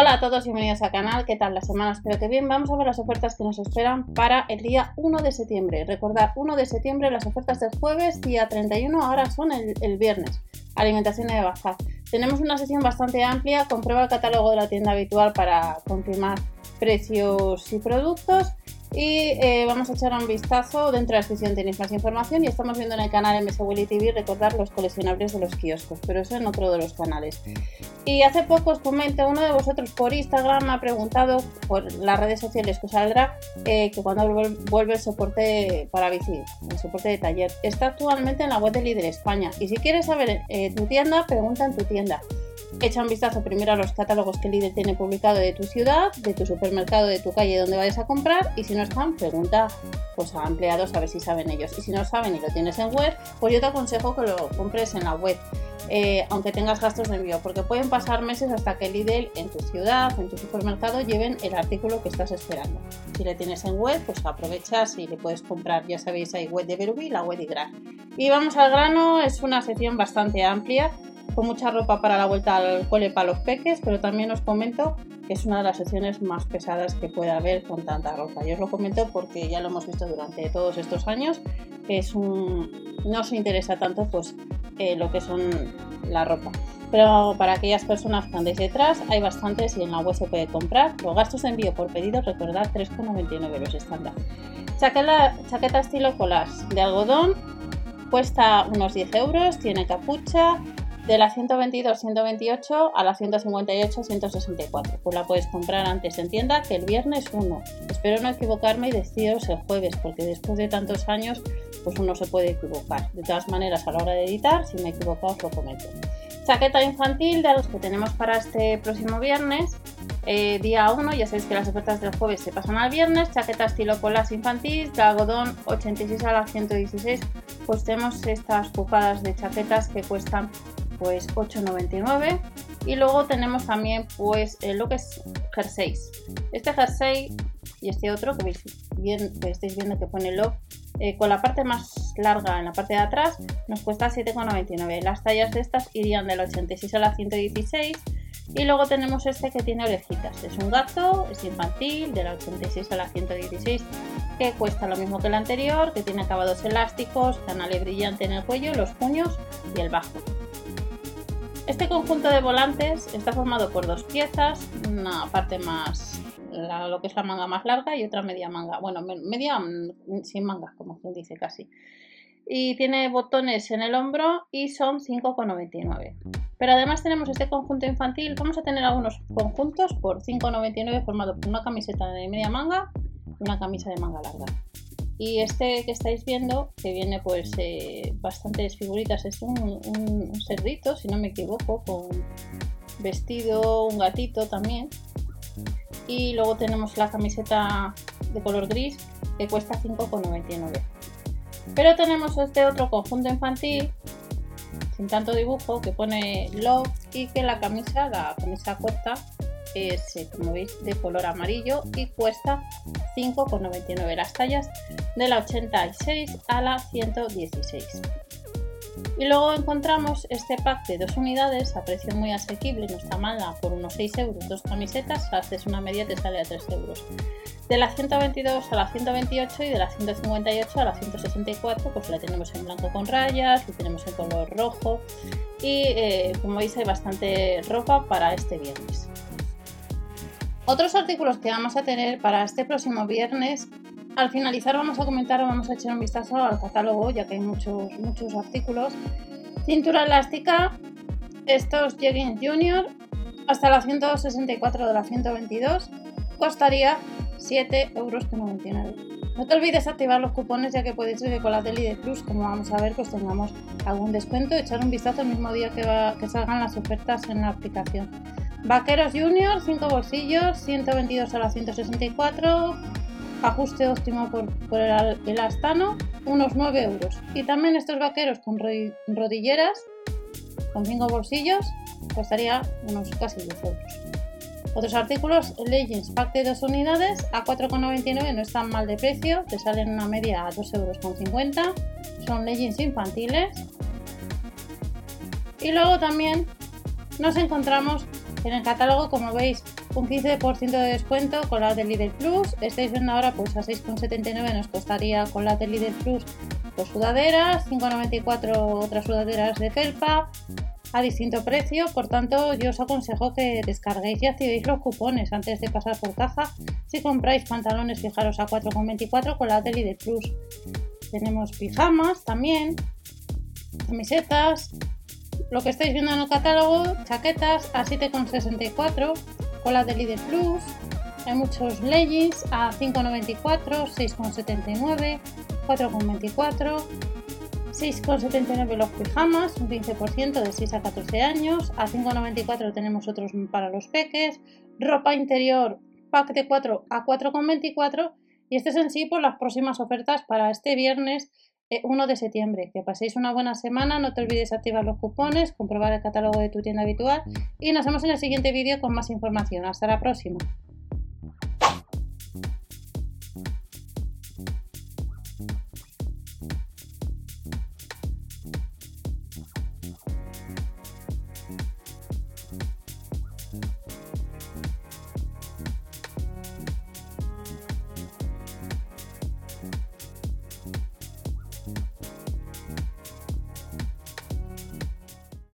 Hola a todos, bienvenidos al canal. ¿Qué tal la semana? Espero que bien. Vamos a ver las ofertas que nos esperan para el día 1 de septiembre. Recordad, 1 de septiembre las ofertas del jueves, día 31, ahora son el, viernes. Alimentación de baja. Tenemos una sesión bastante amplia. Comprueba el catálogo de la tienda habitual para confirmar precios y productos y eh, vamos a echar un vistazo. Dentro de la descripción tenéis más información y estamos viendo en el canal MS Willy TV recordar los coleccionables de los kioscos, pero eso en otro de los canales. Y hace poco os comento, uno de vosotros por Instagram me ha preguntado por las redes sociales que saldrá eh, que cuando vuelve el soporte para bici, el soporte de taller. Está actualmente en la web de Líder España y si quieres saber eh, tu tienda, pregunta en tu tienda. Echa un vistazo primero a los catálogos que Lidl tiene publicado de tu ciudad, de tu supermercado, de tu calle donde vayas a comprar y si no están, pregunta pues, a empleados a ver si saben ellos. Y si no saben y lo tienes en web, pues yo te aconsejo que lo compres en la web. Eh, aunque tengas gastos de envío, porque pueden pasar meses hasta que Lidl en tu ciudad, en tu supermercado, lleven el artículo que estás esperando. Si le tienes en web, pues aprovechas y le puedes comprar, ya sabéis, hay web de Berubi la web de Gran. Y vamos al grano, es una sección bastante amplia con mucha ropa para la vuelta al cole para los peques, pero también os comento que es una de las secciones más pesadas que puede haber con tanta ropa. Yo os lo comento porque ya lo hemos visto durante todos estos años, que es un no se interesa tanto pues eh, lo que son la ropa. Pero para aquellas personas que andéis detrás, hay bastantes y en la web se puede comprar. Los gastos de envío por pedido, recordad, 3,99 euros estándar. Chaqueta, chaqueta estilo colas de algodón, cuesta unos 10 euros, tiene capucha, de la 122-128 a la 158-164. Pues la puedes comprar antes en tienda que el viernes 1. Espero no equivocarme y deciros el jueves, porque después de tantos años, pues uno se puede equivocar. De todas maneras, a la hora de editar, si me equivoco, os lo comento. Chaqueta infantil de los que tenemos para este próximo viernes. Eh, día 1, ya sabéis que las ofertas del jueves se pasan al viernes. Chaqueta estilo colas infantil de algodón 86 a la 116. Pues tenemos estas copadas de chaquetas que cuestan pues 8,99 y luego tenemos también pues eh, lo que es jerseys este jersey y este otro que veis bien que estáis viendo que pone love eh, con la parte más larga en la parte de atrás nos cuesta 7,99 las tallas de estas irían del 86 a la 116 y luego tenemos este que tiene orejitas. Es un gato es infantil de la 86 a la 116 que cuesta lo mismo que el anterior que tiene acabados elásticos canale brillante en el cuello los puños y el bajo este conjunto de volantes está formado por dos piezas, una parte más, lo que es la manga más larga y otra media manga, bueno, media mm, sin manga, como quien dice casi. Y tiene botones en el hombro y son 5,99. Pero además tenemos este conjunto infantil, vamos a tener algunos conjuntos por 5,99 formado por una camiseta de media manga y una camisa de manga larga. Y este que estáis viendo, que viene pues eh, bastantes figuritas, es un, un, cerdito, si no me equivoco, con vestido, un gatito también. Y luego tenemos la camiseta de color gris que cuesta 5,99. Pero tenemos este otro conjunto infantil sin tanto dibujo que pone love y que la camisa, la camisa corta, eh, como veis de color amarillo y cuesta 5,99 las tallas de la 86 a la 116 y luego encontramos este pack de dos unidades a precio muy asequible, no está mala, por unos 6 euros, dos camisetas, haces una media te sale a 3 euros. De la 122 a la 128 y de la 158 a la 164 pues la tenemos en blanco con rayas, la tenemos en color rojo y eh, como veis hay bastante ropa para este viernes. Otros artículos que vamos a tener para este próximo viernes, al finalizar vamos a comentar o vamos a echar un vistazo al catálogo, ya que hay muchos, muchos artículos. Cintura elástica, estos Jeggings Junior, hasta la 164 de la 122, costaría 7,99 euros. No te olvides activar los cupones ya que ser que con la Deli de Plus, como vamos a ver, pues tengamos algún descuento. Echar un vistazo el mismo día que salgan las ofertas en la aplicación. Vaqueros Junior, 5 bolsillos, 122 a la 164, ajuste óptimo por, el, astano, unos 9 euros. Y también estos vaqueros con rodilleras, con 5 bolsillos, costaría unos casi 10 euros. Otros artículos, Legends pack de 2 unidades a 4,99 no están mal de precio, te salen una media a 2,50 euros. Son Legends infantiles. Y luego también nos encontramos En el catálogo, como veis, un 15% de descuento con las de Lidl Plus. Estáis viendo ahora pues a 6,79 nos costaría con las de Lidl Plus dos sudaderas, 5,94 otras sudaderas de felpa a distinto precio. Por tanto, yo os aconsejo que descarguéis y activéis los cupones antes de pasar por caja. Si compráis pantalones, fijaros a 4,24 con la de Lidl Plus. Tenemos pijamas también, camisetas, lo que estáis viendo en el catálogo, chaquetas a 7,64 con la de Lidl Plus. Hay muchos leggings a 5,94, 6,79, 4,24, 6,79 los pijamas, un 15% de 6 a 14 años. A 5,94 tenemos otros para los peques. Ropa interior, pack de 4 a 4,24. Y este es en sí por las próximas ofertas para este viernes 1 eh, de septiembre. Que paséis una buena semana, no te olvides activar los cupones, comprobar el catálogo de tu tienda habitual y nos vemos en el siguiente vídeo con más información. Hasta la próxima.